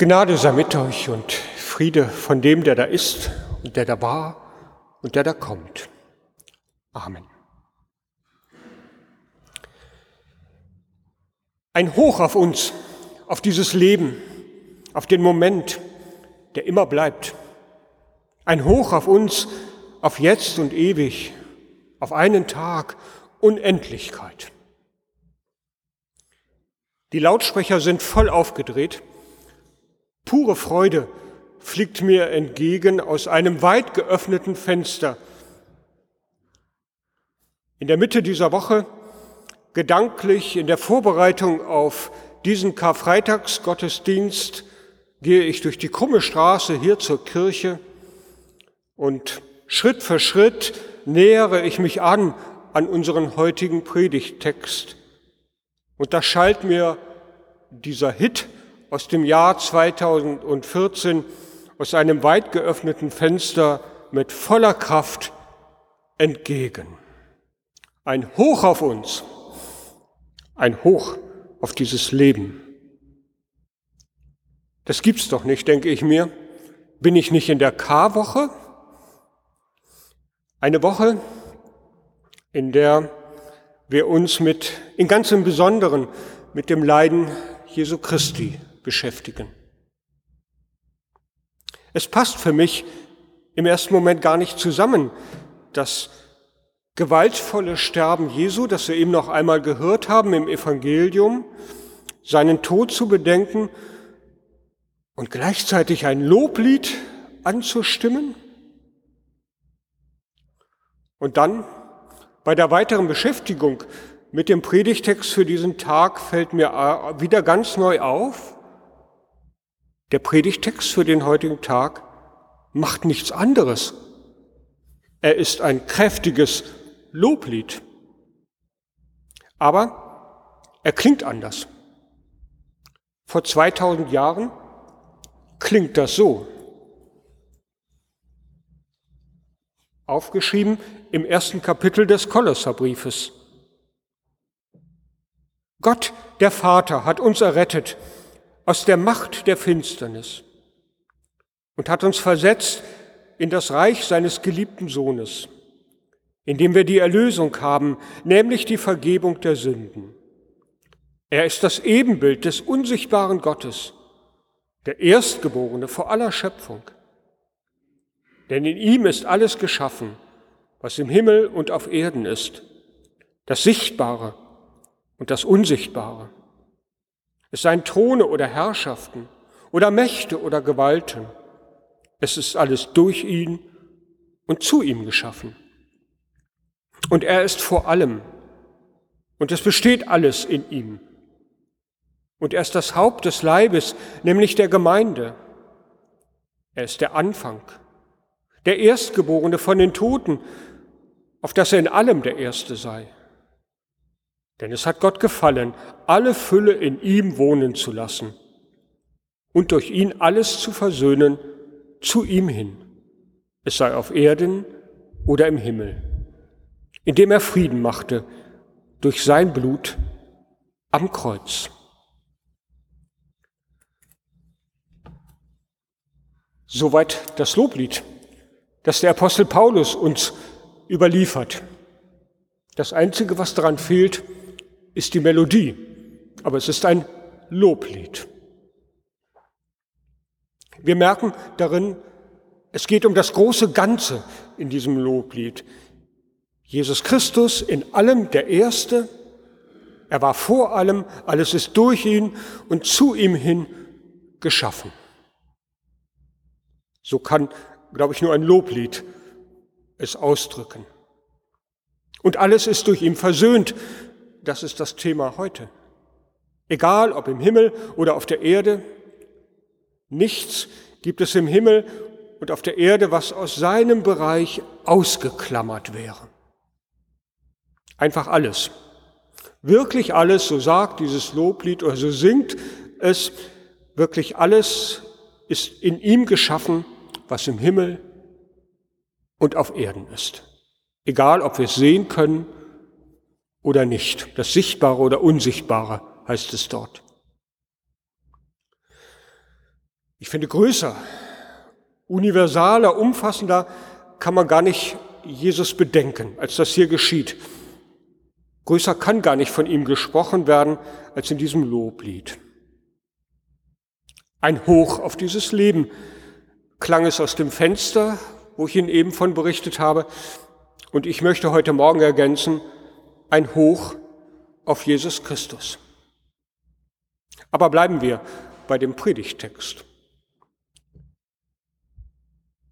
Gnade sei mit euch und Friede von dem, der da ist und der da war und der da kommt. Amen. Ein Hoch auf uns, auf dieses Leben, auf den Moment, der immer bleibt. Ein Hoch auf uns, auf jetzt und ewig, auf einen Tag, Unendlichkeit. Die Lautsprecher sind voll aufgedreht. Pure Freude fliegt mir entgegen aus einem weit geöffneten Fenster. In der Mitte dieser Woche, gedanklich in der Vorbereitung auf diesen Karfreitagsgottesdienst, gehe ich durch die krumme Straße hier zur Kirche und Schritt für Schritt nähere ich mich an an unseren heutigen Predigttext. Und da schallt mir dieser Hit aus dem Jahr 2014 aus einem weit geöffneten Fenster mit voller Kraft entgegen. Ein Hoch auf uns, ein Hoch auf dieses Leben. Das gibt's doch nicht, denke ich mir. Bin ich nicht in der K-Woche? Eine Woche, in der wir uns mit, in ganzem Besonderen mit dem Leiden Jesu Christi beschäftigen. Es passt für mich im ersten Moment gar nicht zusammen, das gewaltvolle Sterben Jesu, das wir eben noch einmal gehört haben im Evangelium, seinen Tod zu bedenken und gleichzeitig ein Loblied anzustimmen. Und dann bei der weiteren Beschäftigung mit dem Predigtext für diesen Tag fällt mir wieder ganz neu auf, der Predigtext für den heutigen Tag macht nichts anderes. Er ist ein kräftiges Loblied. Aber er klingt anders. Vor 2000 Jahren klingt das so. Aufgeschrieben im ersten Kapitel des Kolosserbriefes. Gott, der Vater, hat uns errettet aus der Macht der Finsternis und hat uns versetzt in das Reich seines geliebten Sohnes, in dem wir die Erlösung haben, nämlich die Vergebung der Sünden. Er ist das Ebenbild des unsichtbaren Gottes, der Erstgeborene vor aller Schöpfung. Denn in ihm ist alles geschaffen, was im Himmel und auf Erden ist, das Sichtbare und das Unsichtbare. Es seien Throne oder Herrschaften oder Mächte oder Gewalten. Es ist alles durch ihn und zu ihm geschaffen. Und er ist vor allem. Und es besteht alles in ihm. Und er ist das Haupt des Leibes, nämlich der Gemeinde. Er ist der Anfang, der Erstgeborene von den Toten, auf dass er in allem der Erste sei. Denn es hat Gott gefallen, alle Fülle in ihm wohnen zu lassen und durch ihn alles zu versöhnen zu ihm hin, es sei auf Erden oder im Himmel, indem er Frieden machte durch sein Blut am Kreuz. Soweit das Loblied, das der Apostel Paulus uns überliefert. Das Einzige, was daran fehlt, ist die Melodie, aber es ist ein Loblied. Wir merken darin, es geht um das große Ganze in diesem Loblied. Jesus Christus in allem der Erste, er war vor allem, alles ist durch ihn und zu ihm hin geschaffen. So kann, glaube ich, nur ein Loblied es ausdrücken. Und alles ist durch ihn versöhnt das ist das Thema heute. Egal ob im Himmel oder auf der Erde, nichts gibt es im Himmel und auf der Erde, was aus seinem Bereich ausgeklammert wäre. Einfach alles. Wirklich alles, so sagt dieses Loblied oder so singt es, wirklich alles ist in ihm geschaffen, was im Himmel und auf Erden ist. Egal, ob wir es sehen können oder nicht. Das Sichtbare oder Unsichtbare heißt es dort. Ich finde größer, universaler, umfassender kann man gar nicht Jesus bedenken, als das hier geschieht. Größer kann gar nicht von ihm gesprochen werden als in diesem Loblied. Ein Hoch auf dieses Leben klang es aus dem Fenster, wo ich Ihnen eben von berichtet habe. Und ich möchte heute Morgen ergänzen, ein Hoch auf Jesus Christus. Aber bleiben wir bei dem Predigtext.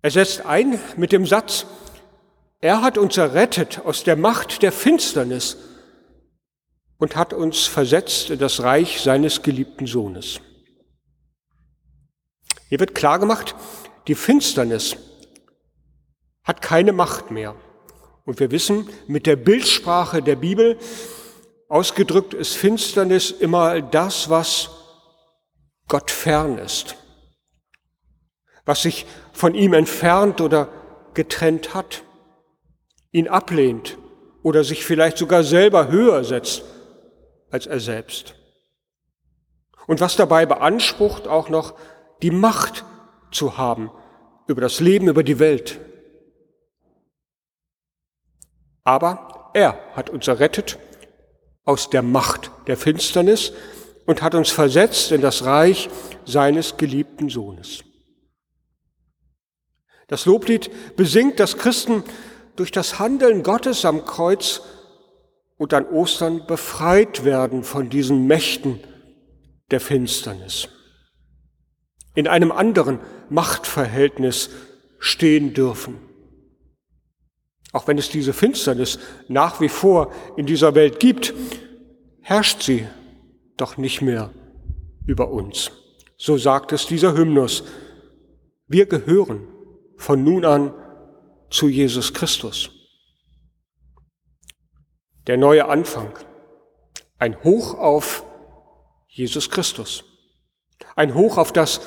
Er setzt ein mit dem Satz, er hat uns errettet aus der Macht der Finsternis und hat uns versetzt in das Reich seines geliebten Sohnes. Hier wird klar gemacht, die Finsternis hat keine Macht mehr. Und wir wissen, mit der Bildsprache der Bibel ausgedrückt ist Finsternis immer das, was Gott fern ist, was sich von ihm entfernt oder getrennt hat, ihn ablehnt oder sich vielleicht sogar selber höher setzt als er selbst. Und was dabei beansprucht, auch noch die Macht zu haben über das Leben, über die Welt. Aber er hat uns errettet aus der Macht der Finsternis und hat uns versetzt in das Reich seines geliebten Sohnes. Das Loblied besingt, dass Christen durch das Handeln Gottes am Kreuz und an Ostern befreit werden von diesen Mächten der Finsternis. In einem anderen Machtverhältnis stehen dürfen. Auch wenn es diese Finsternis nach wie vor in dieser Welt gibt, herrscht sie doch nicht mehr über uns. So sagt es dieser Hymnus. Wir gehören von nun an zu Jesus Christus der neue Anfang, ein Hoch auf Jesus Christus, ein Hoch auf das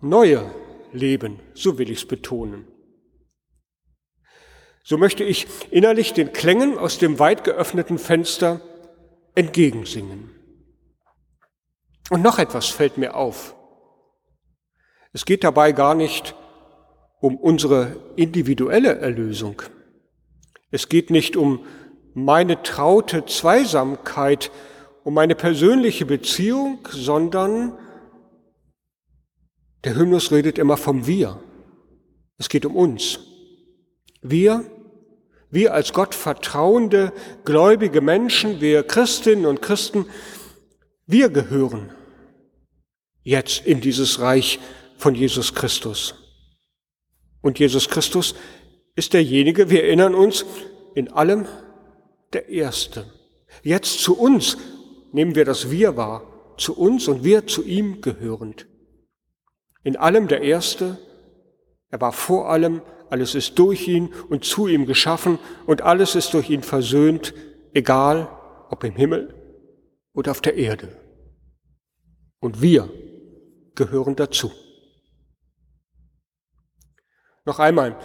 neue Leben, so will ich es betonen. So möchte ich innerlich den Klängen aus dem weit geöffneten Fenster entgegensingen. Und noch etwas fällt mir auf. Es geht dabei gar nicht um unsere individuelle Erlösung. Es geht nicht um meine traute Zweisamkeit, um meine persönliche Beziehung, sondern der Hymnus redet immer vom Wir. Es geht um uns. Wir, wir als Gott vertrauende, gläubige Menschen, wir Christinnen und Christen, wir gehören jetzt in dieses Reich von Jesus Christus. Und Jesus Christus ist derjenige, wir erinnern uns, in allem der Erste. Jetzt zu uns nehmen wir das Wir wahr, zu uns und wir zu ihm gehörend. In allem der Erste, er war vor allem, alles ist durch ihn und zu ihm geschaffen und alles ist durch ihn versöhnt, egal ob im Himmel oder auf der Erde. Und wir gehören dazu. Noch einmal,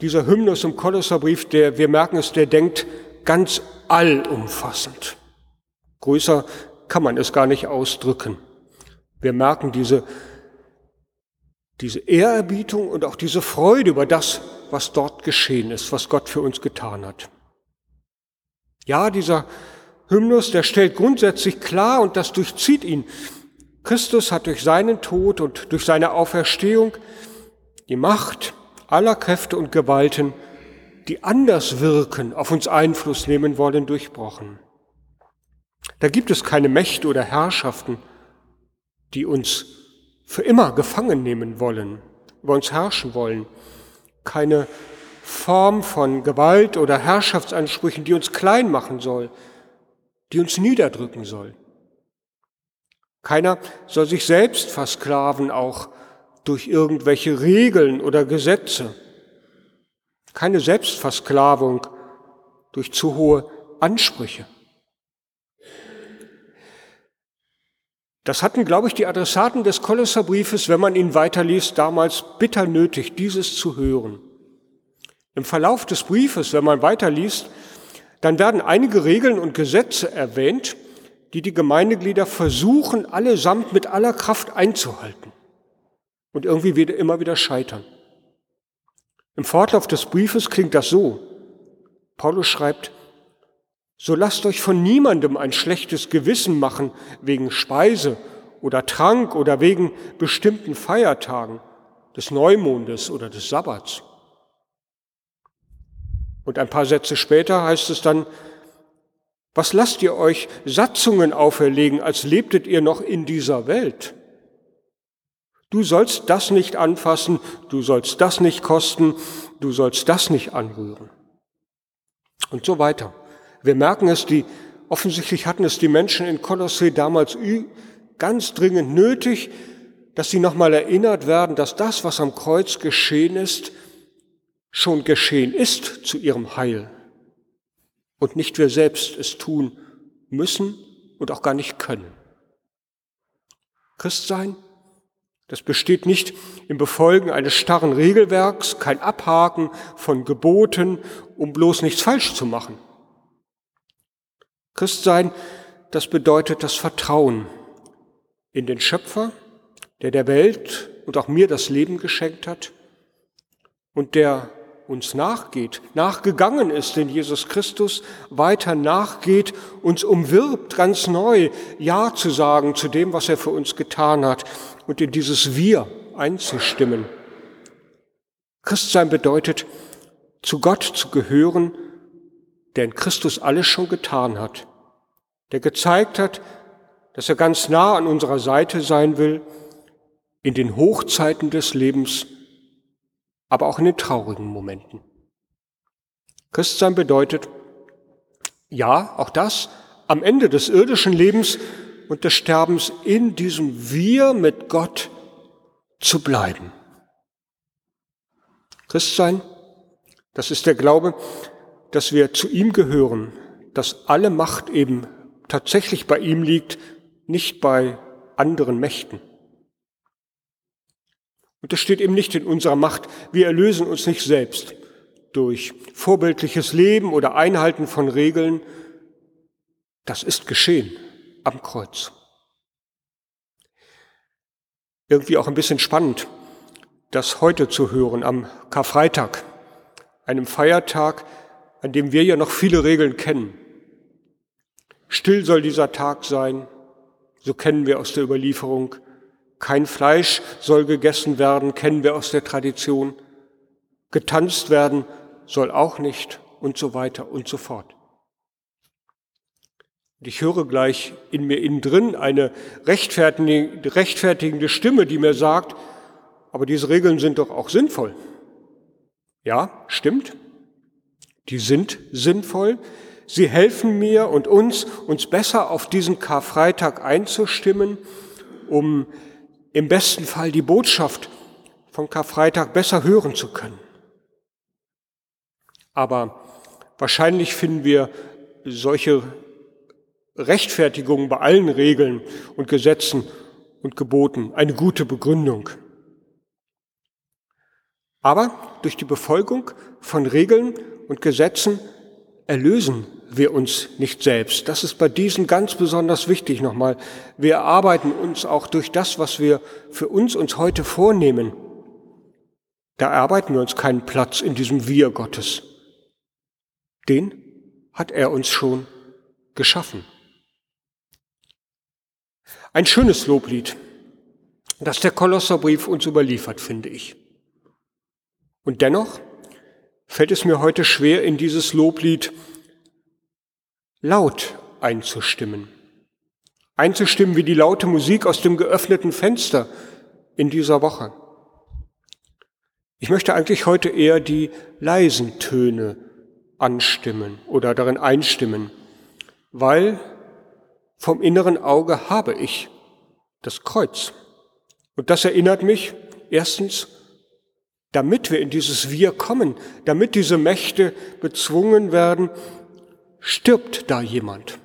dieser Hymnus im Kolosserbrief, der, wir merken es, der denkt ganz allumfassend. Größer kann man es gar nicht ausdrücken. Wir merken diese, diese Ehrerbietung und auch diese Freude über das, was dort geschehen ist, was Gott für uns getan hat. Ja, dieser Hymnus, der stellt grundsätzlich klar und das durchzieht ihn. Christus hat durch seinen Tod und durch seine Auferstehung die Macht aller Kräfte und Gewalten die anders wirken, auf uns Einfluss nehmen wollen, durchbrochen. Da gibt es keine Mächte oder Herrschaften, die uns für immer gefangen nehmen wollen, über uns herrschen wollen. Keine Form von Gewalt oder Herrschaftsansprüchen, die uns klein machen soll, die uns niederdrücken soll. Keiner soll sich selbst versklaven, auch durch irgendwelche Regeln oder Gesetze keine Selbstversklavung durch zu hohe Ansprüche. Das hatten, glaube ich, die Adressaten des Kolosserbriefes, wenn man ihn weiterliest, damals bitter nötig, dieses zu hören. Im Verlauf des Briefes, wenn man weiterliest, dann werden einige Regeln und Gesetze erwähnt, die die Gemeindeglieder versuchen, allesamt mit aller Kraft einzuhalten. und irgendwie wieder, immer wieder scheitern. Im Fortlauf des Briefes klingt das so. Paulus schreibt, so lasst euch von niemandem ein schlechtes Gewissen machen wegen Speise oder Trank oder wegen bestimmten Feiertagen, des Neumondes oder des Sabbats. Und ein paar Sätze später heißt es dann, was lasst ihr euch Satzungen auferlegen, als lebtet ihr noch in dieser Welt? Du sollst das nicht anfassen, du sollst das nicht kosten, du sollst das nicht anrühren. Und so weiter. Wir merken es, die, offensichtlich hatten es die Menschen in Kolossee damals ganz dringend nötig, dass sie nochmal erinnert werden, dass das, was am Kreuz geschehen ist, schon geschehen ist zu ihrem Heil und nicht wir selbst es tun müssen und auch gar nicht können. Christsein, das besteht nicht im Befolgen eines starren Regelwerks, kein Abhaken von Geboten, um bloß nichts falsch zu machen. Christsein, das bedeutet das Vertrauen in den Schöpfer, der der Welt und auch mir das Leben geschenkt hat und der uns nachgeht, nachgegangen ist in Jesus Christus, weiter nachgeht, uns umwirbt, ganz neu Ja zu sagen zu dem, was er für uns getan hat und in dieses Wir einzustimmen. Christsein bedeutet, zu Gott zu gehören, der in Christus alles schon getan hat, der gezeigt hat, dass er ganz nah an unserer Seite sein will, in den Hochzeiten des Lebens aber auch in den traurigen Momenten. Christsein bedeutet, ja, auch das, am Ende des irdischen Lebens und des Sterbens in diesem Wir mit Gott zu bleiben. Christsein, das ist der Glaube, dass wir zu ihm gehören, dass alle Macht eben tatsächlich bei ihm liegt, nicht bei anderen Mächten. Und das steht eben nicht in unserer Macht. Wir erlösen uns nicht selbst durch vorbildliches Leben oder Einhalten von Regeln. Das ist geschehen am Kreuz. Irgendwie auch ein bisschen spannend, das heute zu hören am Karfreitag, einem Feiertag, an dem wir ja noch viele Regeln kennen. Still soll dieser Tag sein, so kennen wir aus der Überlieferung. Kein Fleisch soll gegessen werden, kennen wir aus der Tradition. Getanzt werden soll auch nicht und so weiter und so fort. Und ich höre gleich in mir innen drin eine rechtfertigende Stimme, die mir sagt, aber diese Regeln sind doch auch sinnvoll. Ja, stimmt. Die sind sinnvoll. Sie helfen mir und uns, uns besser auf diesen Karfreitag einzustimmen, um im besten Fall die Botschaft von Karfreitag besser hören zu können. Aber wahrscheinlich finden wir solche Rechtfertigungen bei allen Regeln und Gesetzen und Geboten eine gute Begründung. Aber durch die Befolgung von Regeln und Gesetzen erlösen wir uns nicht selbst. Das ist bei diesen ganz besonders wichtig nochmal. Wir erarbeiten uns auch durch das, was wir für uns uns heute vornehmen. Da erarbeiten wir uns keinen Platz in diesem Wir Gottes. Den hat er uns schon geschaffen. Ein schönes Loblied, das der Kolosserbrief uns überliefert, finde ich. Und dennoch fällt es mir heute schwer, in dieses Loblied laut einzustimmen. Einzustimmen wie die laute Musik aus dem geöffneten Fenster in dieser Woche. Ich möchte eigentlich heute eher die leisen Töne anstimmen oder darin einstimmen, weil vom inneren Auge habe ich das Kreuz. Und das erinnert mich erstens, damit wir in dieses Wir kommen, damit diese Mächte bezwungen werden, stirbt da jemand.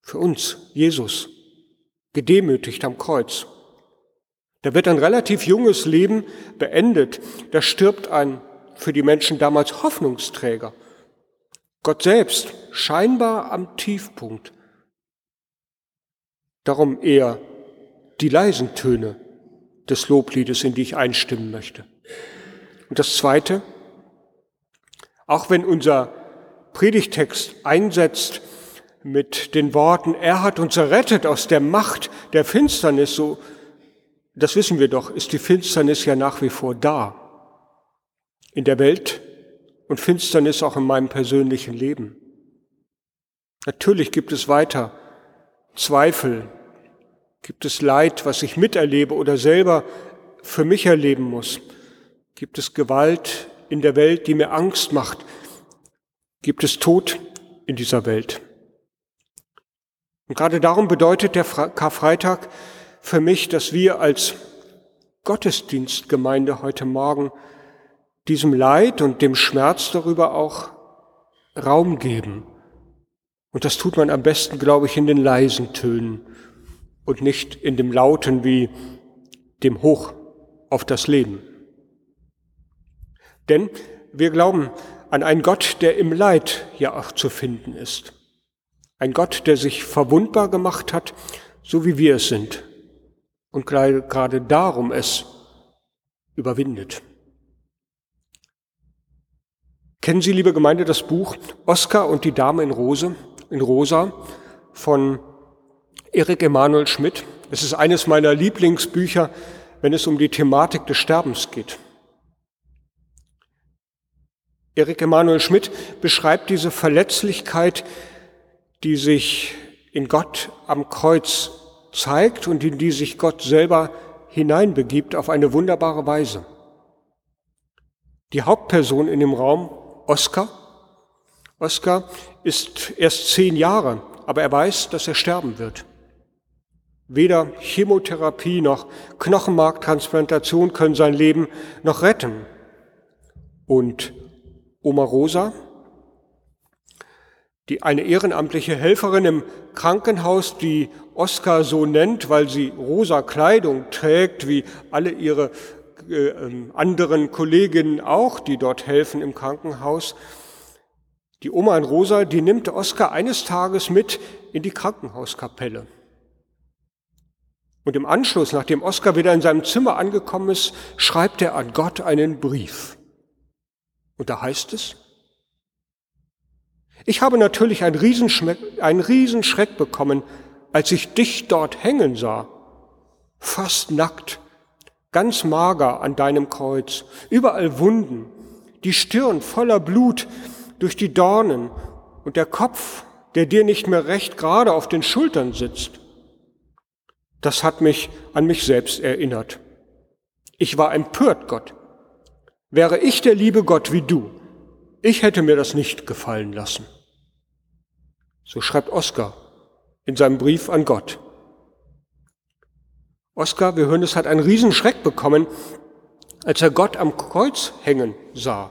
Für uns, Jesus, gedemütigt am Kreuz. Da wird ein relativ junges Leben beendet. Da stirbt ein für die Menschen damals Hoffnungsträger. Gott selbst, scheinbar am Tiefpunkt. Darum eher die leisen Töne des Lobliedes, in die ich einstimmen möchte. Und das Zweite, auch wenn unser Predigtext einsetzt mit den Worten, er hat uns errettet aus der Macht der Finsternis, so, das wissen wir doch, ist die Finsternis ja nach wie vor da. In der Welt und Finsternis auch in meinem persönlichen Leben. Natürlich gibt es weiter Zweifel, gibt es Leid, was ich miterlebe oder selber für mich erleben muss. Gibt es Gewalt in der Welt, die mir Angst macht? Gibt es Tod in dieser Welt? Und gerade darum bedeutet der Karfreitag für mich, dass wir als Gottesdienstgemeinde heute Morgen diesem Leid und dem Schmerz darüber auch Raum geben. Und das tut man am besten, glaube ich, in den leisen Tönen und nicht in dem lauten wie dem Hoch auf das Leben. Denn wir glauben an einen Gott, der im Leid ja auch zu finden ist. Ein Gott, der sich verwundbar gemacht hat, so wie wir es sind. Und gerade darum es überwindet. Kennen Sie, liebe Gemeinde, das Buch Oskar und die Dame in Rose, in Rosa von Erik Emanuel Schmidt? Es ist eines meiner Lieblingsbücher, wenn es um die Thematik des Sterbens geht. Erik Emanuel Schmidt beschreibt diese Verletzlichkeit, die sich in Gott am Kreuz zeigt und in die sich Gott selber hineinbegibt auf eine wunderbare Weise. Die Hauptperson in dem Raum, Oskar, Oskar ist erst zehn Jahre, aber er weiß, dass er sterben wird. Weder Chemotherapie noch Knochenmarktransplantation können sein Leben noch retten. Und Oma Rosa, die eine ehrenamtliche Helferin im Krankenhaus, die Oskar so nennt, weil sie rosa Kleidung trägt, wie alle ihre äh, ähm, anderen Kolleginnen auch, die dort helfen im Krankenhaus. Die Oma in Rosa, die nimmt Oskar eines Tages mit in die Krankenhauskapelle. Und im Anschluss, nachdem Oskar wieder in seinem Zimmer angekommen ist, schreibt er an Gott einen Brief. Und da heißt es, ich habe natürlich einen Riesenschreck, einen Riesenschreck bekommen, als ich dich dort hängen sah, fast nackt, ganz mager an deinem Kreuz, überall Wunden, die Stirn voller Blut durch die Dornen und der Kopf, der dir nicht mehr recht gerade auf den Schultern sitzt. Das hat mich an mich selbst erinnert. Ich war empört, Gott. Wäre ich der liebe Gott wie du, ich hätte mir das nicht gefallen lassen. So schreibt Oskar in seinem Brief an Gott. Oskar, wir hören es, hat einen Riesenschreck bekommen, als er Gott am Kreuz hängen sah.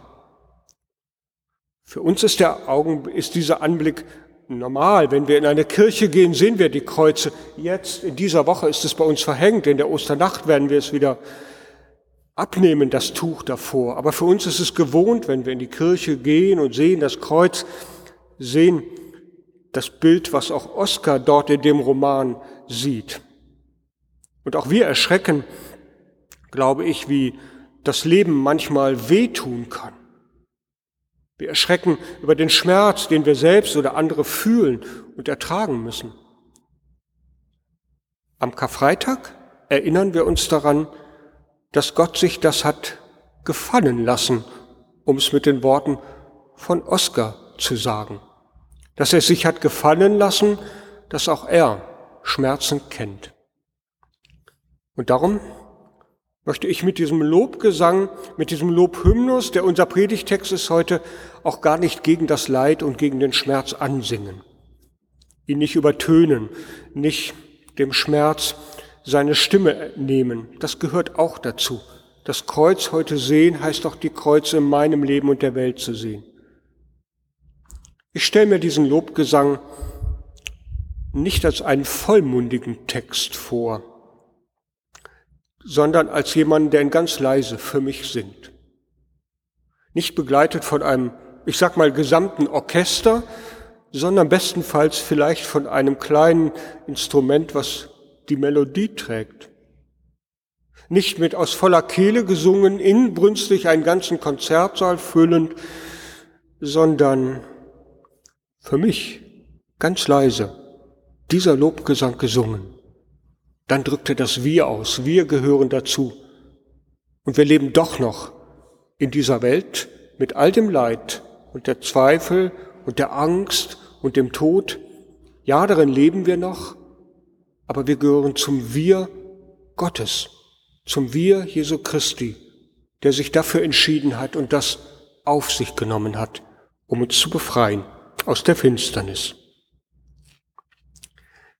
Für uns ist, der Augen, ist dieser Anblick normal. Wenn wir in eine Kirche gehen, sehen wir die Kreuze. Jetzt, in dieser Woche, ist es bei uns verhängt. In der Osternacht werden wir es wieder abnehmen, das Tuch davor. Aber für uns ist es gewohnt, wenn wir in die Kirche gehen und sehen das Kreuz, sehen das Bild, was auch Oskar dort in dem Roman sieht. Und auch wir erschrecken, glaube ich, wie das Leben manchmal wehtun kann. Wir erschrecken über den Schmerz, den wir selbst oder andere fühlen und ertragen müssen. Am Karfreitag erinnern wir uns daran, dass Gott sich das hat gefallen lassen, um es mit den Worten von Oskar zu sagen. Dass er sich hat gefallen lassen, dass auch er Schmerzen kennt. Und darum möchte ich mit diesem Lobgesang, mit diesem Lobhymnus, der unser Predigtext ist heute, auch gar nicht gegen das Leid und gegen den Schmerz ansingen. Ihn nicht übertönen, nicht dem Schmerz seine Stimme nehmen. Das gehört auch dazu. Das Kreuz heute sehen heißt auch die Kreuze in meinem Leben und der Welt zu sehen. Ich stelle mir diesen Lobgesang nicht als einen vollmundigen Text vor, sondern als jemanden, der ihn ganz leise für mich singt. Nicht begleitet von einem, ich sag mal, gesamten Orchester, sondern bestenfalls vielleicht von einem kleinen Instrument, was die Melodie trägt. Nicht mit aus voller Kehle gesungen, inbrünstig einen ganzen Konzertsaal füllend, sondern für mich ganz leise dieser Lobgesang gesungen. Dann drückte das Wir aus. Wir gehören dazu. Und wir leben doch noch in dieser Welt mit all dem Leid und der Zweifel und der Angst und dem Tod. Ja, darin leben wir noch, aber wir gehören zum Wir Gottes, zum Wir Jesu Christi, der sich dafür entschieden hat und das auf sich genommen hat, um uns zu befreien aus der Finsternis.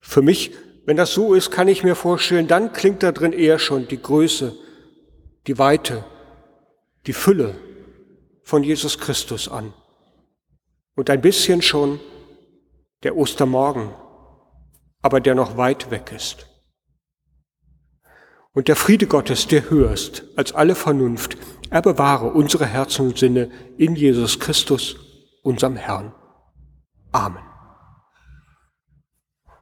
Für mich, wenn das so ist, kann ich mir vorstellen, dann klingt da drin eher schon die Größe, die Weite, die Fülle von Jesus Christus an. Und ein bisschen schon der Ostermorgen, aber der noch weit weg ist. Und der Friede Gottes, der höherst als alle Vernunft, er bewahre unsere Herzen und Sinne in Jesus Christus, unserem Herrn. Amen.